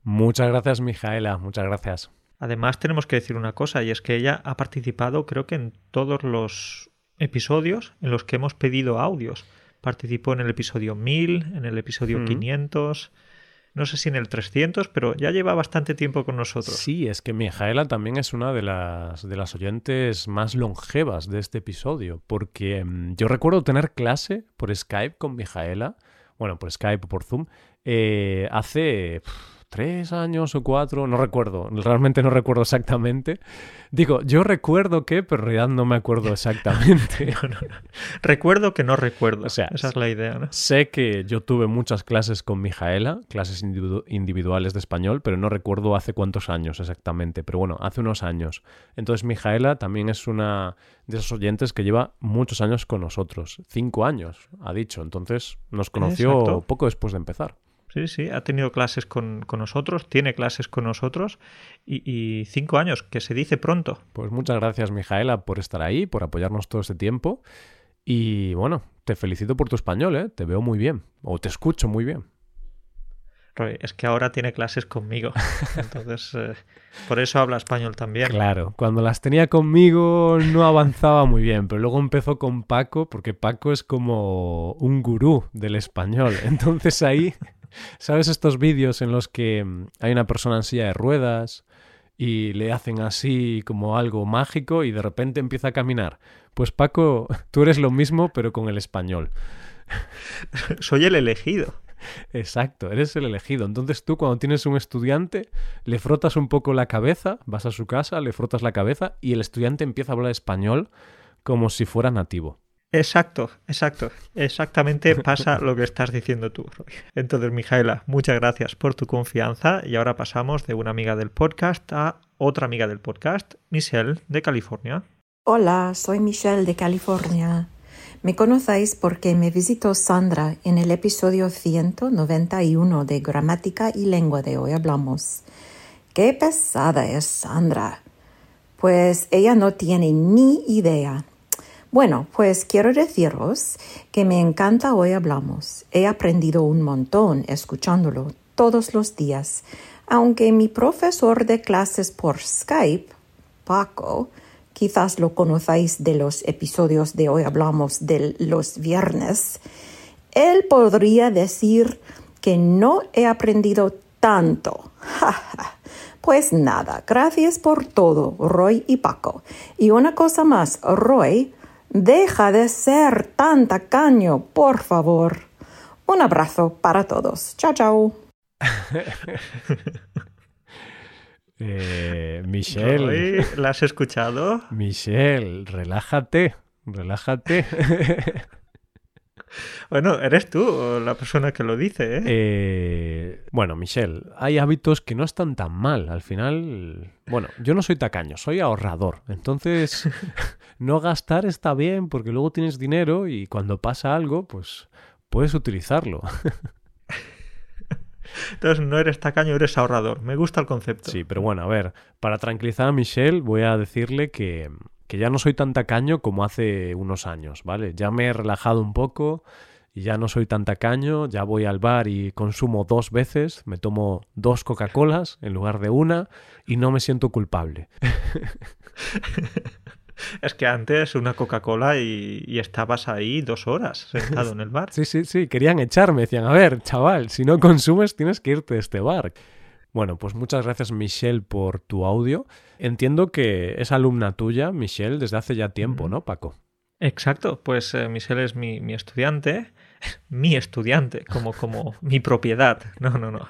Muchas gracias, Mijaela, muchas gracias. Además, tenemos que decir una cosa, y es que ella ha participado, creo que en todos los episodios en los que hemos pedido audios. Participó en el episodio 1000, en el episodio Mm. 500, no sé si en el 300, pero ya lleva bastante tiempo con nosotros. Sí, es que Mijaela también es una de las, de las oyentes más longevas de este episodio, porque mm, yo recuerdo tener clase por Skype con Mijaela, bueno, por Skype o por Zoom, eh, hace tres años o cuatro, no recuerdo, realmente no recuerdo exactamente. Digo, yo recuerdo que, pero en realidad no me acuerdo [LAUGHS] exactamente. Recuerdo que no recuerdo. O sea, Esa es la idea, ¿no? Sé que yo tuve muchas clases con Mijaela, clases individu- individuales de español, pero no recuerdo hace cuántos años exactamente. Pero bueno, hace unos años. Entonces Mijaela también es una de esos oyentes que lleva muchos años con nosotros. Cinco años, ha dicho. Entonces nos conoció Exacto. poco después de empezar. Sí, sí, ha tenido clases con, con nosotros, tiene clases con nosotros y, y cinco años, que se dice pronto. Pues muchas gracias, Mijaela, por estar ahí, por apoyarnos todo este tiempo. Y bueno, te felicito por tu español, ¿eh? Te veo muy bien. O te escucho muy bien. Roy, es que ahora tiene clases conmigo. [LAUGHS] Entonces, eh, por eso habla español también. Claro, cuando las tenía conmigo no avanzaba muy bien, pero luego empezó con Paco, porque Paco es como un gurú del español. [LAUGHS] Entonces ahí, ¿sabes estos vídeos en los que mm, hay una persona en silla de ruedas y le hacen así como algo mágico y de repente empieza a caminar? Pues Paco, [LAUGHS] tú eres lo mismo, pero con el español. [LAUGHS] Soy el elegido. Exacto, eres el elegido. Entonces tú cuando tienes un estudiante, le frotas un poco la cabeza, vas a su casa, le frotas la cabeza y el estudiante empieza a hablar español como si fuera nativo. Exacto, exacto. Exactamente [LAUGHS] pasa lo que estás diciendo tú, Roy. Entonces, Mijaela, muchas gracias por tu confianza y ahora pasamos de una amiga del podcast a otra amiga del podcast, Michelle, de California. Hola, soy Michelle de California. Me conocéis porque me visitó Sandra en el episodio 191 de Gramática y Lengua de Hoy Hablamos. Qué pesada es Sandra. Pues ella no tiene ni idea. Bueno, pues quiero deciros que me encanta Hoy Hablamos. He aprendido un montón escuchándolo todos los días, aunque mi profesor de clases por Skype, Paco, quizás lo conocéis de los episodios de Hoy Hablamos de los viernes, él podría decir que no he aprendido tanto. Pues nada, gracias por todo, Roy y Paco. Y una cosa más, Roy, deja de ser tan tacaño, por favor. Un abrazo para todos. Chao, chao. [LAUGHS] Eh, Michelle. Roy, ¿la has escuchado? Michelle, relájate, relájate. [LAUGHS] [LAUGHS] Bueno, eres tú la persona que lo dice, ¿eh? Eh, bueno, Michelle, hay hábitos que no están tan mal. Al final, bueno, yo no soy tacaño, soy ahorrador. Entonces, [LAUGHS] no gastar está bien porque luego tienes dinero y cuando pasa algo, pues puedes utilizarlo. [LAUGHS] Entonces no eres tacaño, eres ahorrador. Me gusta el concepto. Sí, pero bueno, a ver, para tranquilizar a Michelle voy a decirle que, que ya no soy tan tacaño como hace unos años, ¿vale? Ya me he relajado un poco y ya no soy tan tacaño, ya voy al bar y consumo dos veces, me tomo dos Coca-Colas en lugar de una y no me siento culpable. [LAUGHS] Es que antes una Coca-Cola y, y, estabas ahí dos horas sentado en el bar. [LAUGHS] Sí, sí, sí, querían echarme. Decían, a ver, chaval, si no consumes tienes que irte de este bar. Bueno, pues muchas gracias Michelle por tu audio. Entiendo que es alumna tuya, Michelle, desde hace ya tiempo, ¿no, Paco? Exacto, pues eh, Michelle es mi, mi estudiante [LAUGHS] mi estudiante, como, como [LAUGHS] mi propiedad. No, no, no.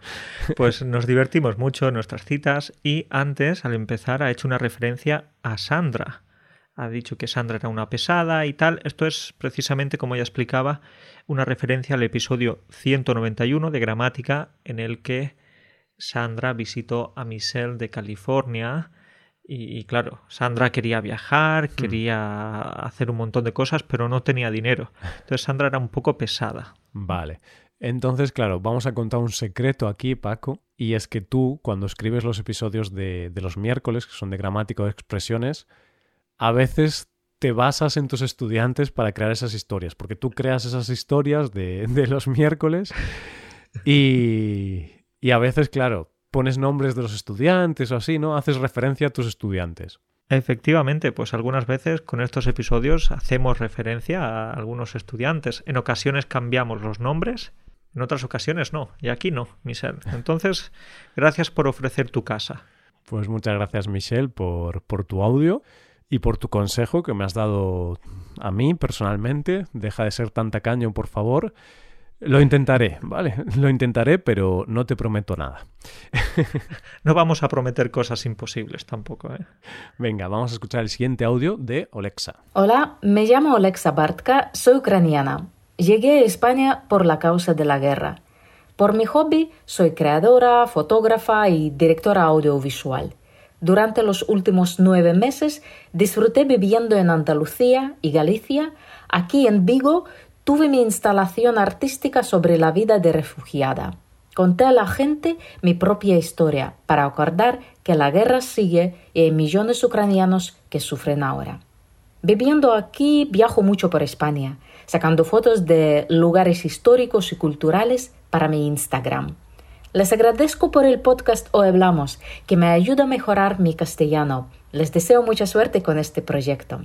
Pues [LAUGHS] nos divertimos mucho en nuestras citas y antes, al empezar, ha hecho una referencia a Sandra. Ha dicho que Sandra era una pesada y tal. Esto es precisamente, como ya explicaba, una referencia al episodio 191 de Gramática en el que Sandra visitó a Michelle de California y, claro, Sandra quería viajar, hmm. quería hacer un montón de cosas, pero no tenía dinero. Entonces Sandra era un poco pesada. Vale. Entonces, claro, vamos a contar un secreto aquí, Paco, y es que tú, cuando escribes los episodios de, los miércoles, que son de gramática o expresiones, a veces te basas en tus estudiantes para crear esas historias, porque tú creas esas historias de, de los miércoles y, y a veces, claro, pones nombres de los estudiantes o así, ¿no? Haces referencia a tus estudiantes. Efectivamente, pues algunas veces con estos episodios hacemos referencia a algunos estudiantes. En ocasiones cambiamos los nombres, en otras ocasiones no, y aquí no, Michelle. Entonces, [LAUGHS] gracias por ofrecer tu casa. Pues muchas gracias, Michelle, por, por tu audio y por tu consejo que me has dado a mí personalmente. Deja de ser tan tacaño, por favor. Lo intentaré, ¿vale? [LAUGHS] Lo intentaré, pero no te prometo nada. [LAUGHS] no vamos a prometer cosas imposibles tampoco, ¿eh? Venga, vamos a escuchar el siguiente audio de Olexa. Hola, me llamo Olexa Bartka, soy ucraniana. Llegué a España por la causa de la guerra. Por mi hobby, soy creadora, fotógrafa y directora audiovisual. Durante los últimos nueve meses disfruté viviendo en Andalucía y Galicia. Aquí en Vigo tuve mi instalación artística sobre la vida de refugiada. Conté a la gente mi propia historia para acordar que la guerra sigue y hay millones ucranianos que sufren ahora. Viviendo aquí viajo mucho por España, sacando fotos de lugares históricos y culturales para mi Instagram. Les agradezco por el podcast Hoy Hablamos, que me ayuda a mejorar mi castellano. Les deseo mucha suerte con este proyecto.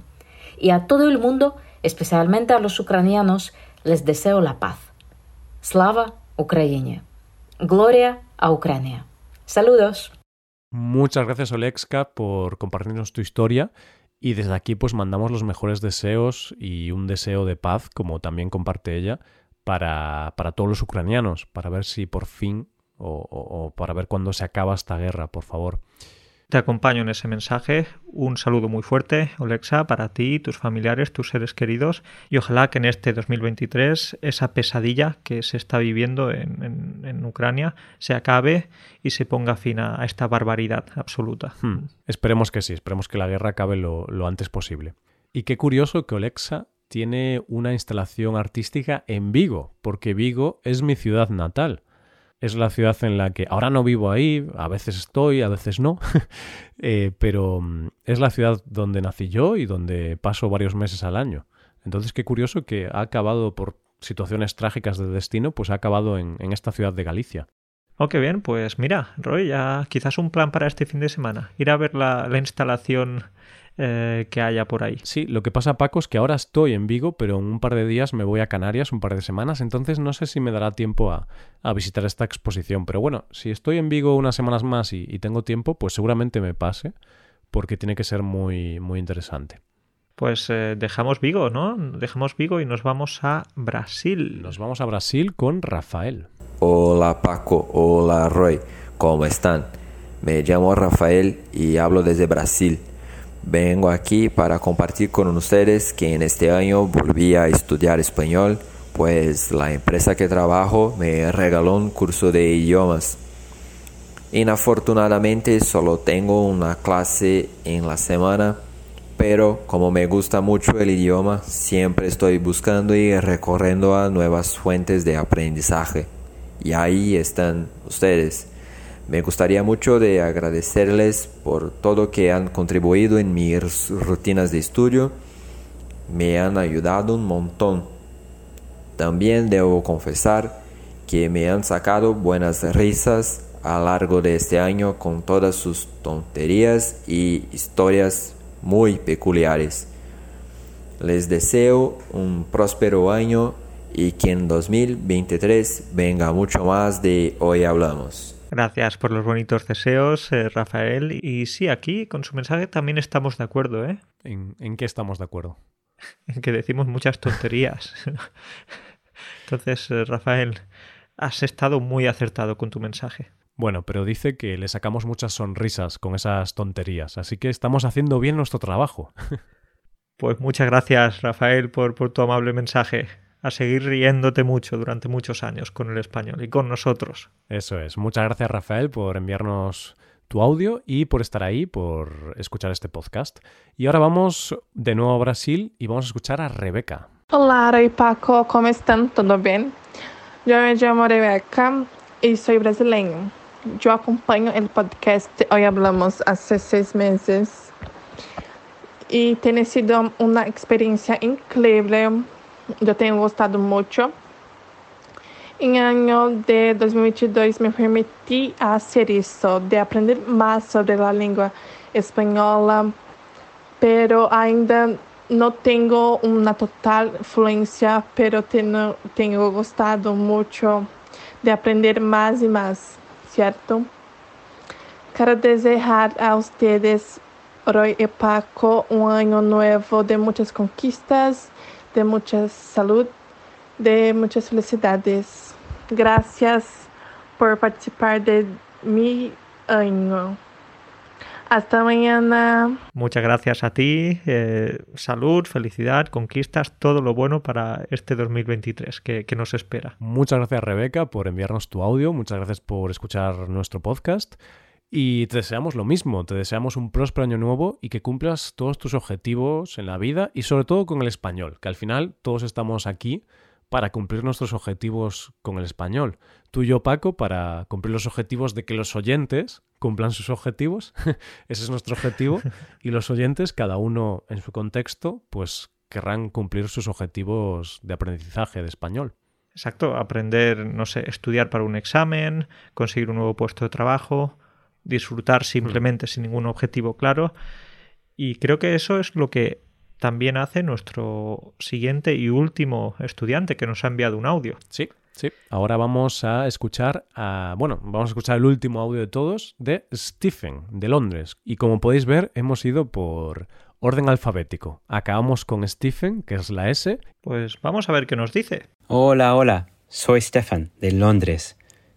Y a todo el mundo especialmente a los ucranianos, les deseo la paz. Slava Ukraine. Gloria a Ucrania. Saludos. Muchas gracias, Olexka, por compartirnos tu historia. Y desde aquí, pues mandamos los mejores deseos y un deseo de paz, como también comparte ella, para, para todos los ucranianos, para ver si por fin o, o para ver cuándo se acaba esta guerra, por favor. Te acompaño en ese mensaje. Un saludo muy fuerte, Olexa, para ti, tus familiares, tus seres queridos. Y ojalá que en este 2023 esa pesadilla que se está viviendo en, Ucrania se acabe y se ponga fin a, esta barbaridad absoluta. Hmm. Esperemos que sí, esperemos que la guerra acabe lo, lo antes posible. Y qué curioso que Olexa tiene una instalación artística en Vigo, porque Vigo es mi ciudad natal es la ciudad en la que ahora no vivo ahí, a veces estoy, a veces no, [LAUGHS] eh, pero mm, es la ciudad donde nací yo y donde paso varios meses al año. Entonces, qué curioso que ha acabado por situaciones trágicas de destino, pues ha acabado en, esta ciudad de Galicia. Oh, qué bien, pues mira, Roy, ya quizás un plan para este fin de semana, ir a ver la, la instalación eh, que haya por ahí. Sí, lo que pasa, Paco, es que ahora estoy en Vigo, pero en un par de días me voy a Canarias, un par de semanas, entonces no sé si me dará tiempo a, visitar esta exposición. Pero bueno, si estoy en Vigo unas semanas más y, tengo tiempo, pues seguramente me pase, porque tiene que ser muy, muy interesante. Pues eh, dejamos Vigo, ¿no? Dejamos Vigo y nos vamos a Brasil. Nos vamos a Brasil con Rafael. Hola Paco, hola Roy, ¿cómo están? Me llamo Rafael y hablo desde Brasil. Vengo aquí para compartir con ustedes que en este año volví a estudiar español, pues la empresa que trabajo me regaló un curso de idiomas. Inafortunadamente solo tengo una clase en la semana, pero como me gusta mucho el idioma, siempre estoy buscando y recorriendo a nuevas fuentes de aprendizaje. Y ahí están ustedes. Me gustaría mucho de agradecerles por todo que han contribuido en mis rutinas de estudio. Me han ayudado un montón. También debo confesar que me han sacado buenas risas a lo largo de este año con todas sus tonterías y historias muy peculiares. Les deseo un próspero año y que en 2023 venga mucho más de Hoy Hablamos. Gracias por los bonitos deseos, eh, Rafael. Y sí, aquí con su mensaje también estamos de acuerdo, ¿eh? ¿En, en qué estamos de acuerdo? [LAUGHS] En que decimos muchas tonterías. [LAUGHS] Entonces, eh, Rafael, has estado muy acertado con tu mensaje. Bueno, pero dice que le sacamos muchas sonrisas con esas tonterías, así que estamos haciendo bien nuestro trabajo. [LAUGHS] Pues muchas gracias, Rafael, por, por tu amable mensaje. A seguir riéndote mucho durante muchos años con el español y con nosotros. Eso es. Muchas gracias, Rafael, por enviarnos tu audio y por estar ahí, por escuchar este podcast. Y ahora vamos de nuevo a Brasil y vamos a escuchar a Rebeca. Olá, Ara Paco, como estão? Tudo bem? Eu me chamo Rebeca e sou brasileño. Eu acompanho o podcast Hoy Hablamos há seis meses e tem sido uma experiência incrível. Eu tenho gostado muito. Em ano de 2022 me permiti hacer isso, de aprender mais sobre a língua espanhola, pero ainda não tenho uma total fluência, pero tenho, tenho gostado muito de aprender mais e mais, certo? Quero desejar a ustedes, Roy e Paco, um ano novo de muitas conquistas, de de muitas felicidades. Gracias por participar de mi año. Hasta mañana. Muchas gracias a ti. Eh, salud, felicidad, conquistas, todo lo bueno para este 2023 que, que, nos espera. Muchas gracias, Rebeca, por enviarnos tu audio. Muchas gracias por escuchar nuestro podcast. Y te deseamos lo mismo. Te deseamos un próspero año nuevo y que cumplas todos tus objetivos en la vida y sobre todo con el español, que al final todos estamos aquí para cumplir nuestros objetivos con el español. Tú y yo, Paco, para cumplir los objetivos de que los oyentes cumplan sus objetivos. [LAUGHS] Ese es nuestro objetivo. [LAUGHS] Y los oyentes, cada uno en su contexto, pues querrán cumplir sus objetivos de aprendizaje de español. Exacto, aprender, no sé, estudiar para un examen, conseguir un nuevo puesto de trabajo, disfrutar simplemente sin ningún objetivo claro. Y creo que eso es lo que también hace nuestro siguiente y último estudiante que nos ha enviado un audio. Sí, sí. Ahora vamos a escuchar a, bueno, vamos a escuchar el último audio de todos de Stephen de Londres. Y como podéis ver, hemos ido por orden alfabético. Acabamos con Stephen, que es la S. Pues vamos a ver qué nos dice. Hola, hola. Soy Stephen de Londres.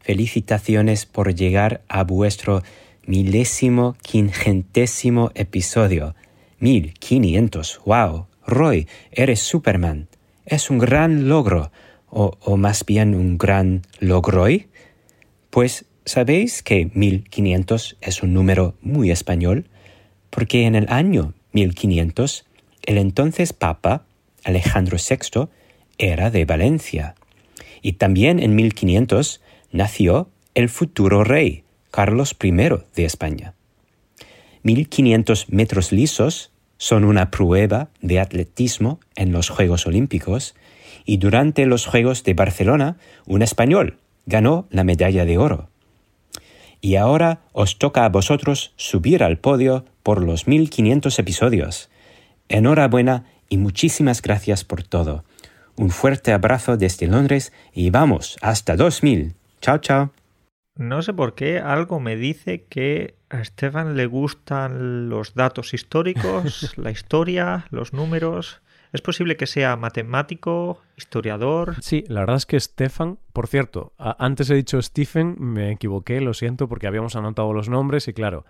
Felicitaciones por llegar a vuestro milésimo quingentésimo episodio. 1500, wow. Roy, eres Superman. Es un gran logro, o, más bien un gran logroy. Pues, ¿sabéis que 1500 es un número muy español? Porque en el año 1500, el entonces Papa, Alejandro VI, era de Valencia. Y también en 1500 nació el futuro rey, Carlos I de España. 1500 metros lisos son una prueba de atletismo en los Juegos Olímpicos y durante los Juegos de Barcelona un español ganó la medalla de oro. Y ahora os toca a vosotros subir al podio por los 1500 episodios. Enhorabuena y muchísimas gracias por todo. Un fuerte abrazo desde Londres y vamos hasta 2000. Chao, chao. No sé por qué, algo me dice que a Esteban le gustan los datos históricos, [LAUGHS] la historia, los números. ¿Es posible que sea matemático, historiador? Sí, la verdad es que Stefan, por cierto, antes he dicho Stephen, me equivoqué, lo siento, porque habíamos anotado los nombres y claro,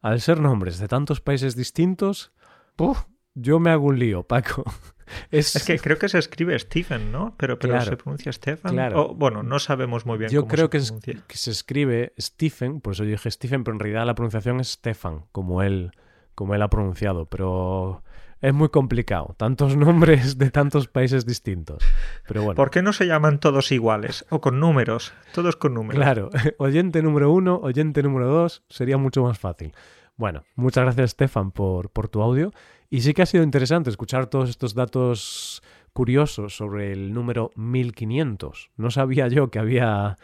al ser nombres de tantos países distintos, ¡puf! Yo me hago un lío, Paco. [LAUGHS] Es... es, que creo que se escribe Stephen, ¿no? Pero, pero claro, se pronuncia Stefan. Claro. O, bueno, no sabemos muy bien Yo cómo creo se que, es, pronuncia. que se escribe Stephen, por eso yo dije Stephen, pero en realidad la pronunciación es Stefan, como él, como él ha pronunciado. Pero es muy complicado. Tantos [LAUGHS] nombres de tantos países distintos. Pero bueno. ¿Por qué no se llaman todos iguales? O con números. Todos con números. Claro. [LAUGHS] Oyente número uno, oyente número dos, sería mucho más fácil. Bueno, muchas gracias, Stefan, por, por tu audio. Y sí que ha sido interesante escuchar todos estos datos curiosos sobre el número 1500. No sabía yo que había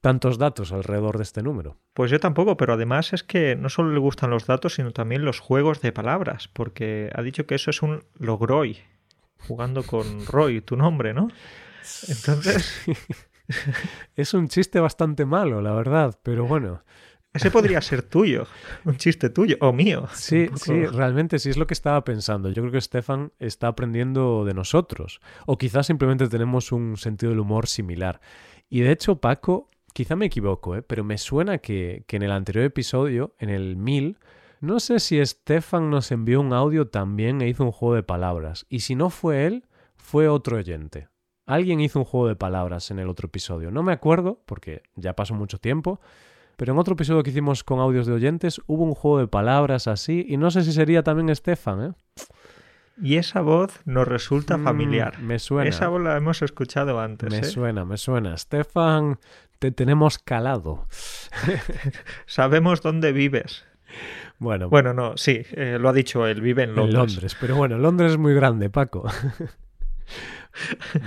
tantos datos alrededor de este número. Pues yo tampoco, pero además es que no solo le gustan los datos, sino también los juegos de palabras, porque ha dicho que eso es un logroy, jugando con [LAUGHS] Roy, tu nombre, ¿no? Entonces... [LAUGHS] es un chiste bastante malo, la verdad, pero bueno. Ese podría ser tuyo, un chiste tuyo o mío. Sí, sí, realmente sí es lo que estaba pensando. Yo creo que Stefan está aprendiendo de nosotros. O quizás simplemente tenemos un sentido del humor similar. Y de hecho, Paco, quizá me equivoco, ¿eh? pero me suena que, que en el anterior episodio, en el 1000, no sé si Stefan nos envió un audio también e hizo un juego de palabras. Y si no fue él, fue otro oyente. Alguien hizo un juego de palabras en el otro episodio. No me acuerdo, porque ya pasó mucho tiempo pero en otro episodio que hicimos con audios de oyentes hubo un juego de palabras así y no sé si sería también Estefan, ¿eh? Y esa voz nos resulta Mm, familiar. me suena. Esa voz la hemos escuchado antes. Me ¿eh? suena, me suena. Estefan, te tenemos calado. [LAUGHS] Sabemos dónde vives. Bueno, Bueno, no, sí, eh, lo ha dicho él, vive en en Londres. Londres. Pero bueno, Londres es muy grande, Paco. [LAUGHS]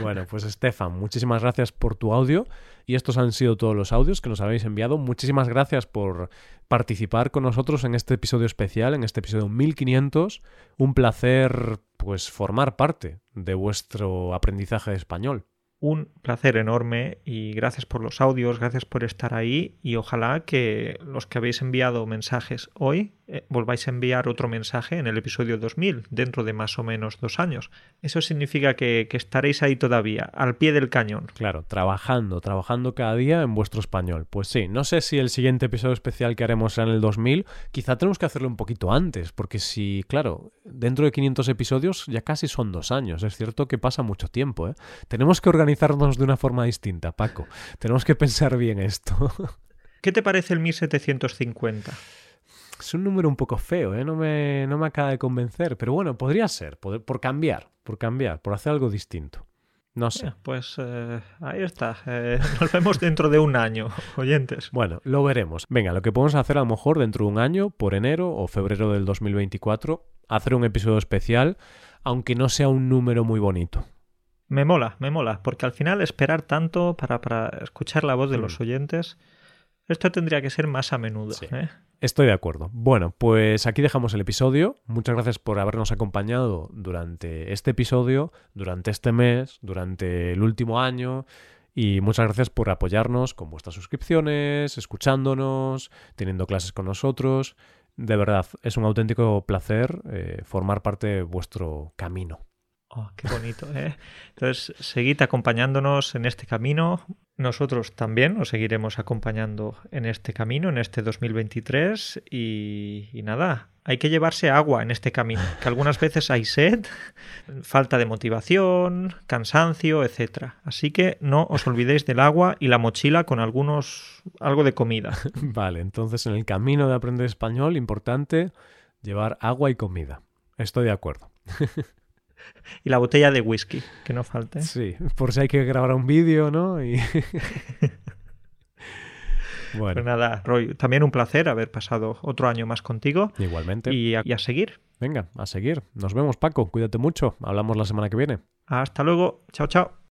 bueno, pues Estefan, muchísimas gracias por tu audio. Y estos han sido todos los audios que nos habéis enviado. Muchísimas gracias por participar con nosotros en este episodio especial, en este episodio 1500. Un placer, pues, formar parte de vuestro aprendizaje de español. Un placer enorme y gracias por los audios, gracias por estar ahí y ojalá que los que habéis enviado mensajes hoy eh, volváis a enviar otro mensaje en el episodio 2000 dentro de más o menos dos años. Eso significa que, que estaréis ahí todavía, al pie del cañón. Claro, trabajando, trabajando cada día en vuestro español. Pues sí, no sé si el siguiente episodio especial que haremos será en el 2000, quizá tenemos que hacerlo un poquito antes, porque si, claro, dentro de 500 episodios ya casi son dos años, es cierto que pasa mucho tiempo, ¿eh? Tenemos que organizarnos de una forma distinta, Paco. Tenemos que pensar bien esto. [LAUGHS] ¿Qué te parece el 1750? Es un número un poco feo, ¿eh? No me, no me acaba de convencer, pero bueno, podría ser, por, por cambiar, por cambiar, por hacer algo distinto. No sé. Eh, Pues eh, ahí está. Eh, [LAUGHS] nos vemos dentro de un año, oyentes. Bueno, lo veremos. Venga, lo que podemos hacer a lo mejor dentro de un año, por enero o febrero del 2024, hacer un episodio especial, aunque no sea un número muy bonito. Me mola, me mola, porque al final esperar tanto para, para escuchar la voz de Mm. los oyentes, esto tendría que ser más a menudo. ¿eh? Estoy de acuerdo. Bueno, pues aquí dejamos el episodio. Muchas gracias por habernos acompañado durante este episodio, durante este mes, durante el último año. Y muchas gracias por apoyarnos con vuestras suscripciones, escuchándonos, teniendo clases con nosotros. De verdad, es un auténtico placer eh, formar parte de vuestro camino. Oh, qué bonito, ¿eh? Entonces, seguid acompañándonos en este camino. Nosotros también os seguiremos acompañando en este camino, en este 2023. Y, y nada, hay que llevarse agua en este camino, que algunas veces hay sed, [LAUGHS] falta de motivación, cansancio, etc. Así que no os olvidéis del agua y la mochila con algunos algo de comida. [LAUGHS] Vale, entonces en el camino de aprender español, importante llevar agua y comida. Estoy de acuerdo. [LAUGHS] Y la botella de whisky, que no falte. Sí, por si hay que grabar un vídeo, ¿no? Y... [LAUGHS] bueno, Pues nada, Roy, también un placer haber pasado otro año más contigo. igualmente. Y a, y a seguir. Venga, a seguir. Nos vemos, Paco. Cuídate mucho. Hablamos la semana que viene. Hasta luego. Chao, chao.